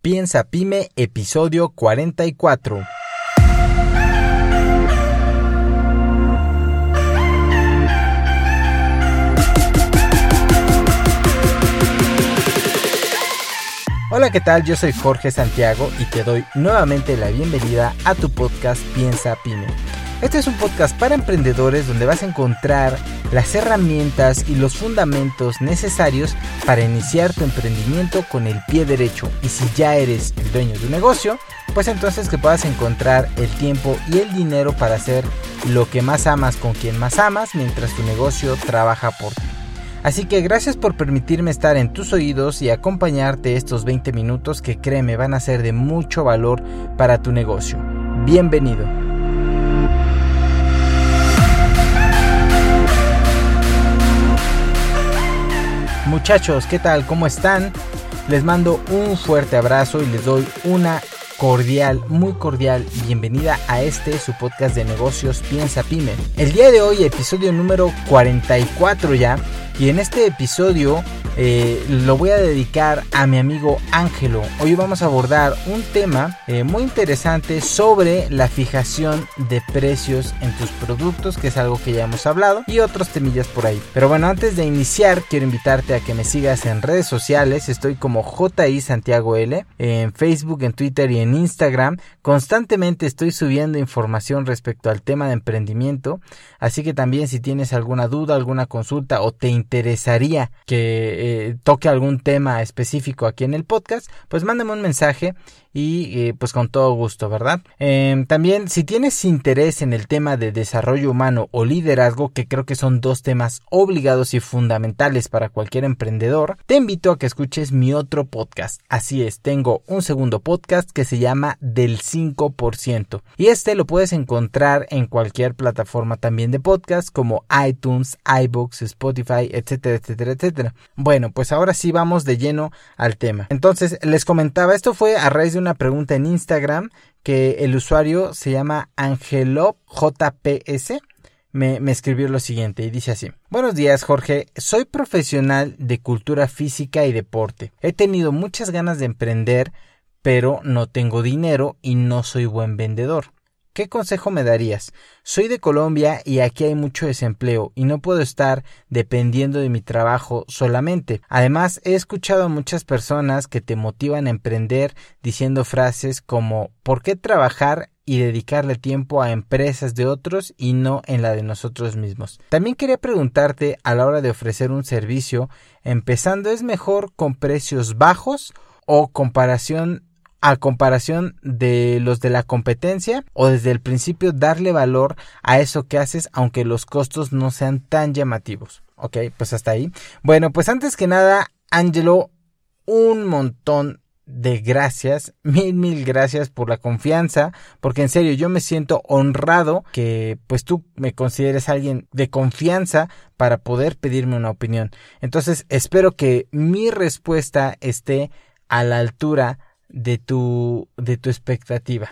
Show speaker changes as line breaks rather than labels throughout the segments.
Piensa Pyme, episodio 44. Hola, ¿qué tal? Yo soy Jorge Santiago y te doy nuevamente la bienvenida a tu podcast Piensa Pyme. Este es un podcast para emprendedores donde vas a encontrar las herramientas y los fundamentos necesarios para iniciar tu emprendimiento con el pie derecho. Y si ya eres el dueño de un negocio, pues entonces que puedas encontrar el tiempo y el dinero para hacer lo que más amas con quien más amas mientras tu negocio trabaja por ti. Así que gracias por permitirme estar en tus oídos y acompañarte estos 20 minutos que créeme van a ser de mucho valor para tu negocio. Bienvenido. Muchachos, ¿qué tal? ¿Cómo están? Les mando un fuerte abrazo y les doy una cordial, muy cordial bienvenida a este su podcast de negocios Piensa Pyme. El día de hoy, episodio número 44 ya, y en este episodio eh, lo voy a dedicar a mi amigo Ángelo. Hoy vamos a abordar un tema eh, muy interesante sobre la fijación de precios en tus productos, que es algo que ya hemos hablado, y otros temillas por ahí. Pero bueno, antes de iniciar, quiero invitarte a que me sigas en redes sociales. Estoy como JI Santiago L, en Facebook, en Twitter y en Instagram. Constantemente estoy subiendo información respecto al tema de emprendimiento. Así que también si tienes alguna duda, alguna consulta o te interesaría que eh, toque algún tema específico aquí en el podcast, pues mándame un mensaje y eh, pues con todo gusto, ¿verdad? Em, también si tienes interés en el tema de desarrollo humano o liderazgo, que creo que son dos temas obligados y fundamentales para cualquier emprendedor, te invito a que escuches mi otro podcast. Así es, tengo un segundo podcast que se llama Del 5% y este lo puedes encontrar en cualquier plataforma también de podcast como iTunes, iBooks, Spotify, etcétera, etcétera, etcétera. Bueno, pues ahora sí vamos de lleno al tema. Entonces, les comentaba, esto fue a raíz de una pregunta en Instagram que el usuario se llama AngeloJPS. Me, me escribió lo siguiente y dice así. Buenos días Jorge, soy profesional de cultura física y deporte. He tenido muchas ganas de emprender, pero no tengo dinero y no soy buen vendedor. ¿Qué consejo me darías? Soy de Colombia y aquí hay mucho desempleo y no puedo estar dependiendo de mi trabajo solamente. Además, he escuchado a muchas personas que te motivan a emprender diciendo frases como ¿por qué trabajar y dedicarle tiempo a empresas de otros y no en la de nosotros mismos. También quería preguntarte a la hora de ofrecer un servicio, empezando es mejor con precios bajos o comparación a comparación de los de la competencia o desde el principio darle valor a eso que haces aunque los costos no sean tan llamativos. Ok, pues hasta ahí. Bueno, pues antes que nada, Angelo, un montón de gracias, mil, mil gracias por la confianza, porque en serio yo me siento honrado que pues tú me consideres alguien de confianza para poder pedirme una opinión. Entonces espero que mi respuesta esté a la altura de tu, de tu expectativa.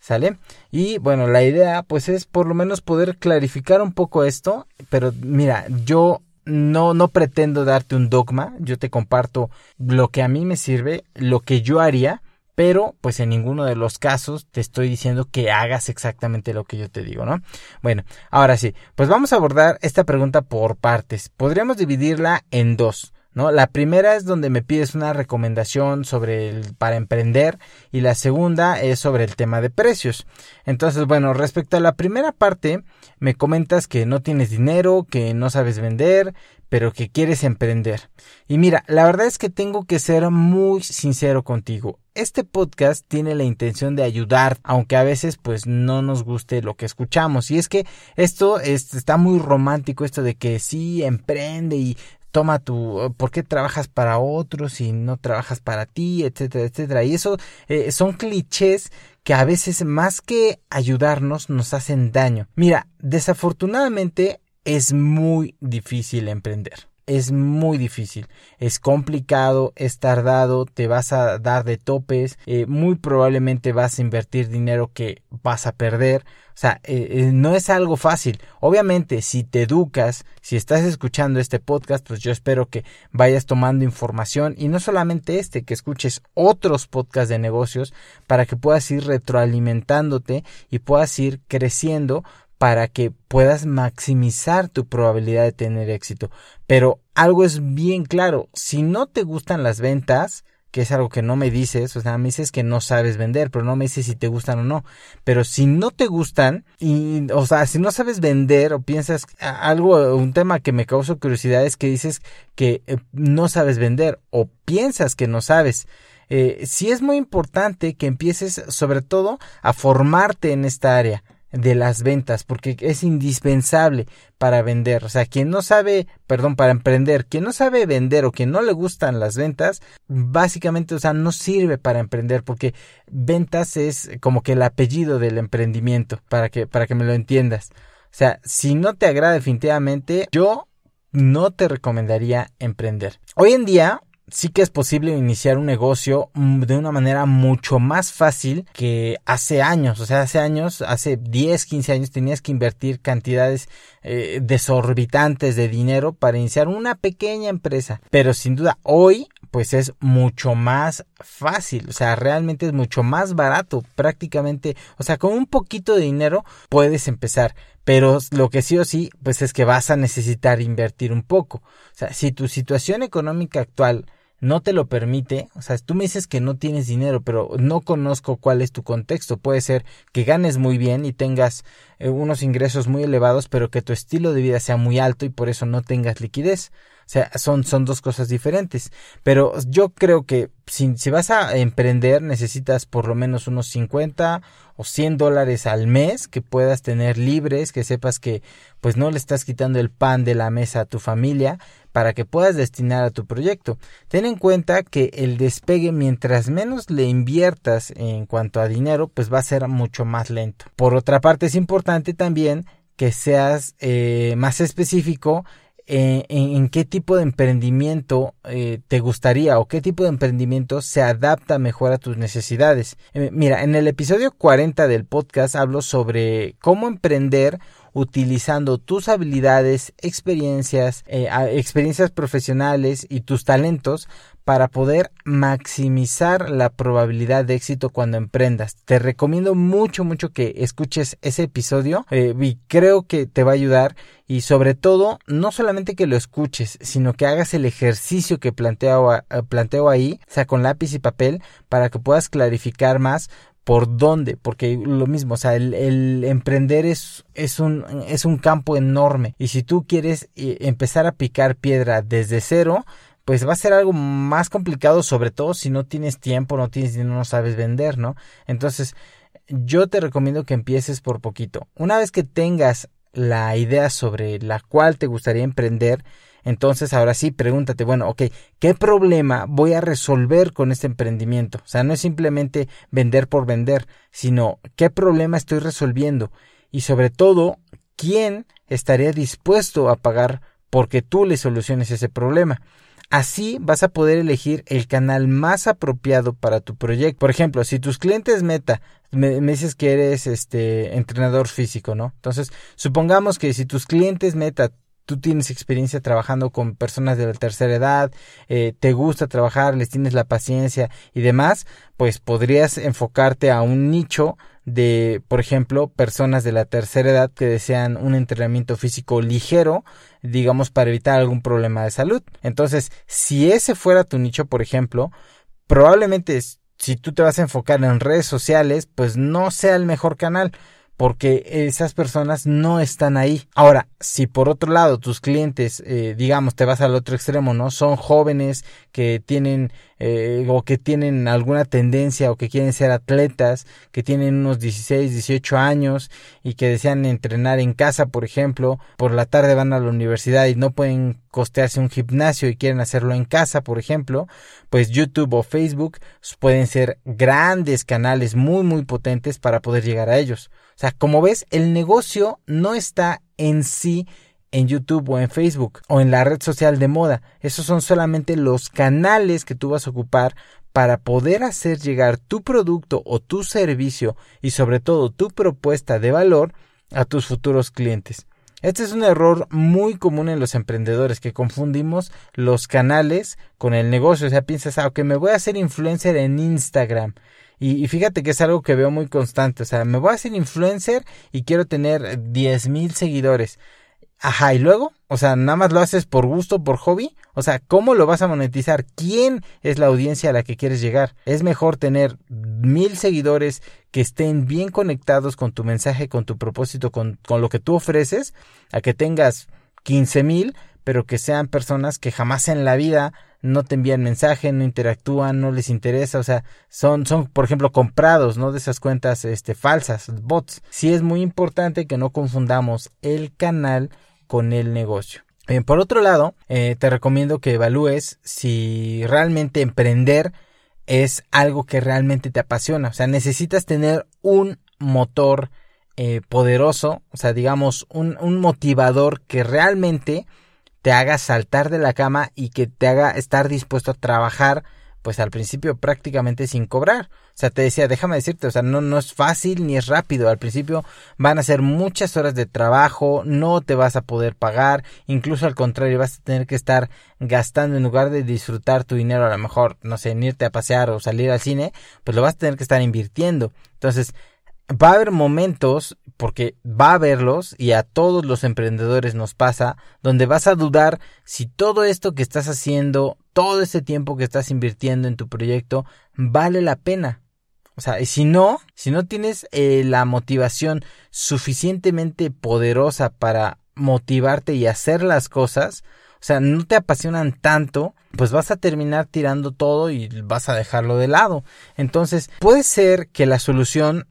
¿Sale? Y bueno, la idea pues es por lo menos poder clarificar un poco esto, pero mira, yo no, no pretendo darte un dogma, yo te comparto lo que a mí me sirve, lo que yo haría, pero pues en ninguno de los casos te estoy diciendo que hagas exactamente lo que yo te digo, ¿no? Bueno, ahora sí, pues vamos a abordar esta pregunta por partes. Podríamos dividirla en dos. La primera es donde me pides una recomendación sobre el para emprender y la segunda es sobre el tema de precios. Entonces, bueno, respecto a la primera parte, me comentas que no tienes dinero, que no sabes vender, pero que quieres emprender. Y mira, la verdad es que tengo que ser muy sincero contigo. Este podcast tiene la intención de ayudar, aunque a veces pues no nos guste lo que escuchamos. Y es que esto está muy romántico, esto de que sí, emprende y toma tu, ¿por qué trabajas para otros y no trabajas para ti, etcétera, etcétera? Y eso eh, son clichés que a veces más que ayudarnos nos hacen daño. Mira, desafortunadamente es muy difícil emprender. Es muy difícil, es complicado, es tardado, te vas a dar de topes, eh, muy probablemente vas a invertir dinero que vas a perder. O sea, eh, eh, no es algo fácil. Obviamente, si te educas, si estás escuchando este podcast, pues yo espero que vayas tomando información y no solamente este, que escuches otros podcasts de negocios para que puedas ir retroalimentándote y puedas ir creciendo para que puedas maximizar tu probabilidad de tener éxito. Pero algo es bien claro, si no te gustan las ventas, que es algo que no me dices, o sea, me dices que no sabes vender, pero no me dices si te gustan o no. Pero si no te gustan, y, o sea, si no sabes vender o piensas algo, un tema que me causa curiosidad es que dices que eh, no sabes vender o piensas que no sabes. Eh, sí es muy importante que empieces sobre todo a formarte en esta área de las ventas porque es indispensable para vender. O sea, quien no sabe, perdón, para emprender, quien no sabe vender o quien no le gustan las ventas, básicamente, o sea, no sirve para emprender porque ventas es como que el apellido del emprendimiento, para que, para que me lo entiendas. O sea, si no te agrada definitivamente, yo no te recomendaría emprender. Hoy en día, sí que es posible iniciar un negocio mm, de una manera mucho más fácil que hace años. O sea, hace años, hace 10, 15 años tenías que invertir cantidades eh, desorbitantes de dinero para iniciar una pequeña empresa. Pero sin duda, hoy pues es mucho más fácil, o sea, realmente es mucho más barato, prácticamente, o sea, con un poquito de dinero puedes empezar, pero lo que sí o sí, pues es que vas a necesitar invertir un poco. O sea, si tu situación económica actual no te lo permite, o sea, tú me dices que no tienes dinero, pero no conozco cuál es tu contexto. Puede ser que ganes muy bien y tengas eh, unos ingresos muy elevados, pero que tu estilo de vida sea muy alto y por eso no tengas liquidez. Sea, son, son dos cosas diferentes. Pero yo creo que si, si vas a emprender necesitas por lo menos unos 50 o 100 dólares al mes que puedas tener libres, que sepas que pues no le estás quitando el pan de la mesa a tu familia para que puedas destinar a tu proyecto. Ten en cuenta que el despegue mientras menos le inviertas en cuanto a dinero pues va a ser mucho más lento. Por otra parte es importante también que seas eh, más específico eh, en, qué tipo de emprendimiento eh, te gustaría o qué tipo de emprendimiento se adapta mejor a tus necesidades. Eh, mira, en el episodio 40 del podcast hablo sobre cómo emprender utilizando tus habilidades, experiencias, experiencias profesionales y tus talentos para poder maximizar la probabilidad de éxito cuando emprendas. Te recomiendo mucho, mucho que escuches ese episodio eh, y creo que te va a ayudar y sobre todo no solamente que lo escuches, sino que hagas el ejercicio que planteo, eh, planteo ahí, o sea, con lápiz y papel, para que puedas clarificar más por dónde, porque lo mismo, o sea, el, emprender es, es, un, es un campo enorme y si tú quieres eh, empezar a picar piedra desde cero, pues va a ser algo más complicado, sobre todo si no tienes tiempo, no tienes no sabes vender, ¿no? Entonces, yo te recomiendo que empieces por poquito. Una vez que tengas la idea sobre la cual te gustaría emprender, entonces ahora sí pregúntate, bueno, ok, ¿qué problema voy a resolver con este emprendimiento? O sea, no es simplemente vender por vender, sino qué problema estoy resolviendo y sobre todo, ¿quién estaría dispuesto a pagar porque tú le soluciones ese problema? Así vas a poder elegir el canal más apropiado para tu proyecto. Por ejemplo, si tus clientes meta, me, dices que eres este entrenador físico, ¿no? Entonces, supongamos que si tus clientes meta tú tienes experiencia trabajando con personas de la tercera edad, eh, te gusta trabajar, les tienes la paciencia y demás, pues podrías enfocarte a un nicho de, por ejemplo, personas de la tercera edad que desean un entrenamiento físico ligero, digamos, para evitar algún problema de salud. Entonces, si ese fuera tu nicho, por ejemplo, probablemente si tú te vas a enfocar en redes sociales, pues no sea el mejor canal porque esas personas no están ahí. Ahora, si por otro lado tus clientes, eh, digamos, te vas al otro extremo, ¿no? Son jóvenes que tienen eh, o que tienen alguna tendencia o que quieren ser atletas, que tienen unos 16, 18 años y que desean entrenar en casa, por ejemplo, por la tarde van a la universidad y no pueden costearse un gimnasio y quieren hacerlo en casa, por ejemplo, pues YouTube o Facebook pueden ser grandes canales muy, muy potentes para poder llegar a ellos. O sea, como ves, el negocio no está en sí en YouTube o en Facebook o en la red social de moda. Esos son solamente los canales que tú vas a ocupar para poder hacer llegar tu producto o tu servicio y sobre todo tu propuesta de valor a tus futuros clientes. Este es un error muy común en los emprendedores que confundimos los canales con el negocio. O sea, piensas, ah, ok, me voy a hacer influencer en Instagram. Y, fíjate que es algo que veo muy constante. O sea, me voy a hacer influencer y quiero tener 10 mil seguidores. Ajá, y luego, o sea, nada más lo haces por gusto, por hobby. O sea, ¿cómo lo vas a monetizar? ¿Quién es la audiencia a la que quieres llegar? Es mejor tener mil seguidores que estén bien conectados con tu mensaje, con tu propósito, con, con lo que tú ofreces, a que tengas 15 mil, pero que sean personas que jamás en la vida no te envían mensaje, no interactúan, no les interesa, o sea, son, son, por ejemplo, comprados, ¿no? De esas cuentas, este, falsas, bots. Sí es muy importante que no confundamos el canal con el negocio. por otro lado, eh, te recomiendo que evalúes si realmente emprender es algo que realmente te apasiona. O sea, necesitas tener un motor eh, poderoso, o sea, digamos, un, un motivador que realmente te haga saltar de la cama y que te haga estar dispuesto a trabajar pues al principio prácticamente sin cobrar. O sea, te decía, déjame decirte, o sea, no, no es fácil ni es rápido. Al principio van a ser muchas horas de trabajo, no te vas a poder pagar, incluso al contrario, vas a tener que estar gastando en lugar de disfrutar tu dinero, a lo mejor, no sé, en irte a pasear o salir al cine, pues lo vas a tener que estar invirtiendo. Entonces, va a haber momentos, porque va a haberlos, y a todos los emprendedores nos pasa, donde vas a dudar si todo esto que estás haciendo, todo ese tiempo que estás invirtiendo en tu proyecto, vale la pena. O sea, si no, si no tienes eh, la motivación suficientemente poderosa para motivarte y hacer las cosas, o sea, no te apasionan tanto, pues vas a terminar tirando todo y vas a dejarlo de lado. Entonces, puede ser que la solución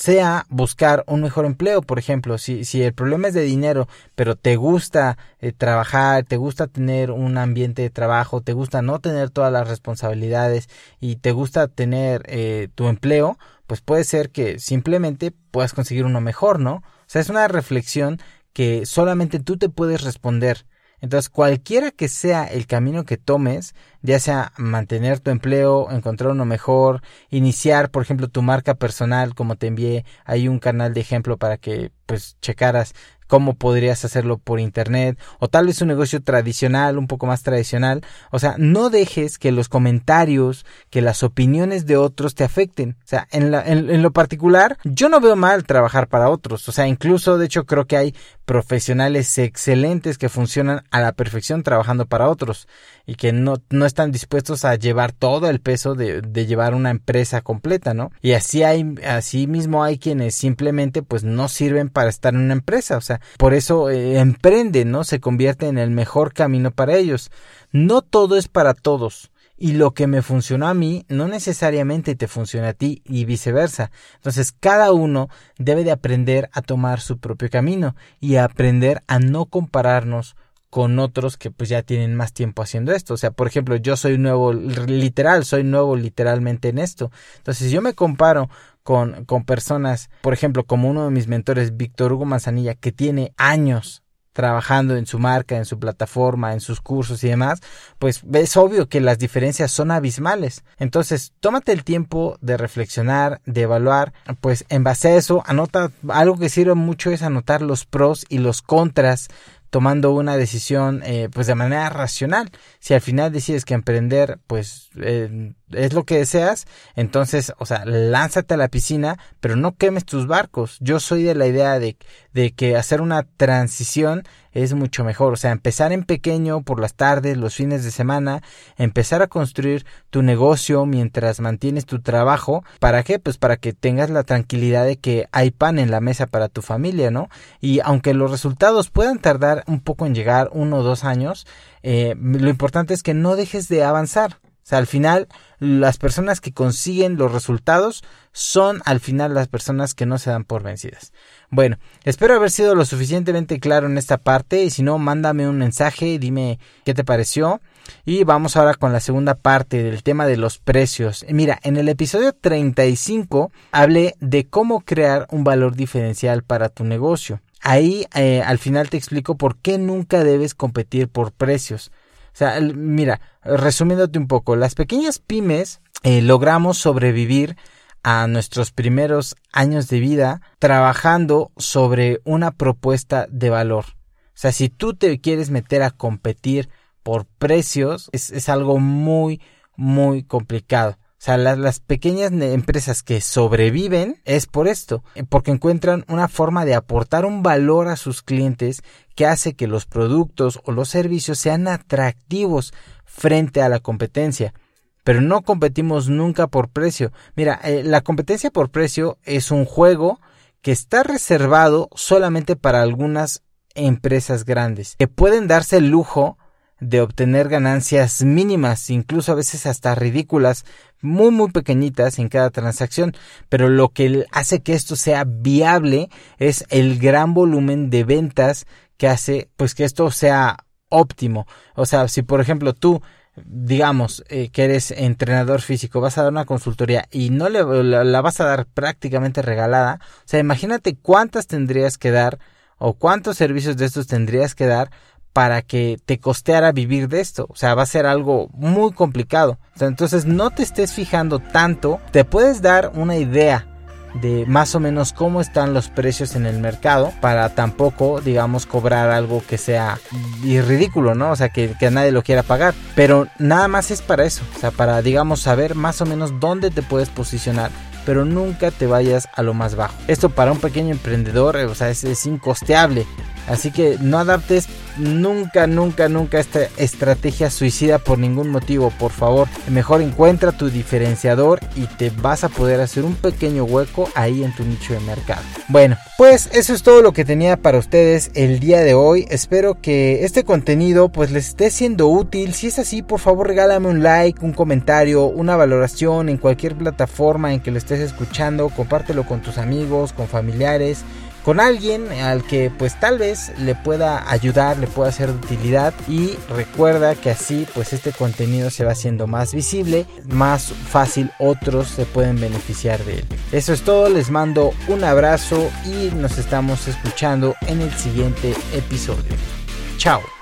sea buscar un mejor empleo, por ejemplo, si, si el problema es de dinero, pero te gusta eh, trabajar, te gusta tener un ambiente de trabajo, te gusta no tener todas las responsabilidades y te gusta tener eh, tu empleo, pues puede ser que simplemente puedas conseguir uno mejor, ¿no? O sea, es una reflexión que solamente tú te puedes responder. Entonces, cualquiera que sea el camino que tomes, ya sea mantener tu empleo, encontrar uno mejor, iniciar, por ejemplo, tu marca personal, como te envié, hay un canal de ejemplo para que pues checaras cómo podrías hacerlo por internet o tal vez un negocio tradicional, un poco más tradicional. O sea, no dejes que los comentarios, que las opiniones de otros te afecten. O sea, en, la, en, lo particular, yo no veo mal trabajar para otros. O sea, incluso, de hecho, creo que hay profesionales excelentes que funcionan a la perfección trabajando para otros y que no, no están dispuestos a llevar todo el peso de, de llevar una empresa completa, ¿no? Y así hay, así mismo hay quienes simplemente pues no sirven para estar en una empresa. O sea, por eso eh, emprenden, ¿no? Se convierte en el mejor camino para ellos. No todo es para todos. Y lo que me funcionó a mí no necesariamente te funciona a ti y viceversa. Entonces cada uno debe de aprender a tomar su propio camino y a aprender a no compararnos con otros que pues ya tienen más tiempo haciendo esto. O sea, por ejemplo, yo soy nuevo, literal, soy nuevo literalmente en esto. Entonces, si yo me comparo con, con personas, por ejemplo, como uno de mis mentores, Víctor Hugo Manzanilla, que tiene años trabajando en su marca, en su plataforma, en sus cursos y demás, pues es obvio que las diferencias son abismales. Entonces, tómate el tiempo de reflexionar, de evaluar, pues en base a eso, anota, algo que sirve mucho es anotar los pros y los contras tomando una decisión eh, pues de manera racional. Si al final decides que emprender pues eh, es lo que deseas, entonces, o sea, lánzate a la piscina, pero no quemes tus barcos. Yo soy de la idea de, de que hacer una transición es mucho mejor. O sea, empezar en pequeño por las tardes, los fines de semana, empezar a construir tu negocio mientras mantienes tu trabajo. ¿Para qué? Pues para que tengas la tranquilidad de que hay pan en la mesa para tu familia, ¿no? Y aunque los resultados puedan tardar un poco en llegar, uno o dos años, eh, lo importante es que no dejes de avanzar. O sea, al final, las personas que consiguen los resultados son al final las personas que no se dan por vencidas. Bueno, espero haber sido lo suficientemente claro en esta parte y si no, mándame un mensaje, dime qué te pareció. Y vamos ahora con la segunda parte del tema de los precios. Mira, en el episodio 35 hablé de cómo crear un valor diferencial para tu negocio. ahí eh, al final te explico por qué nunca debes competir por precios. Sea, mira, resumiéndote un poco, las pequeñas pymes eh, logramos sobrevivir a nuestros primeros años de vida trabajando sobre una propuesta de valor. O sea, si tú te quieres meter a competir por precios, es algo muy, muy complicado. O sea, las, pequeñas empresas que sobreviven es por esto, porque encuentran una forma de aportar un valor a sus clientes que hace que los productos o los servicios sean atractivos frente a la competencia. Pero no competimos nunca por precio. Mira, eh, la competencia por precio es un juego que está reservado solamente para algunas empresas grandes, que pueden darse el lujo de obtener ganancias mínimas, incluso a veces hasta ridículas, muy muy pequeñitas en cada transacción, pero lo que hace que esto sea viable es el gran volumen de ventas que hace pues que esto sea óptimo. O sea, si por ejemplo tú digamos eh, que eres entrenador físico, vas a dar una consultoría y no le la vas a dar prácticamente regalada, o sea, imagínate cuántas tendrías que dar o cuántos servicios de estos tendrías que dar para que te costeara vivir de esto. O sea, va a ser algo muy complicado. entonces no te estés fijando tanto. Te puedes dar una idea de más o menos cómo están los precios en el mercado para tampoco, digamos, cobrar algo que sea ridículo, ¿no? O sea, que, nadie lo quiera pagar. Pero nada más es para eso. O sea, para, digamos, saber más o menos dónde te puedes posicionar pero nunca te vayas a lo más bajo. Esto para un pequeño emprendedor, o sea, es, es incosteable. Así que no adaptes nunca, nunca, nunca esta estrategia suicida por ningún motivo, por favor. Mejor encuentra tu diferenciador y te vas a poder hacer un pequeño hueco ahí en tu nicho de mercado. Bueno, pues eso es todo lo que tenía para ustedes el día de hoy. Espero que este contenido pues les esté siendo útil. Si es así, por favor regálame un like, un comentario, una valoración en cualquier plataforma en que lo estés escuchando. Compártelo con tus amigos, con familiares con alguien al que pues tal vez le pueda ayudar, le pueda ser de utilidad y recuerda que así pues este contenido se va haciendo más visible, más fácil otros se pueden beneficiar de él. Eso es todo, les mando un abrazo y nos estamos escuchando en el siguiente episodio. Chao.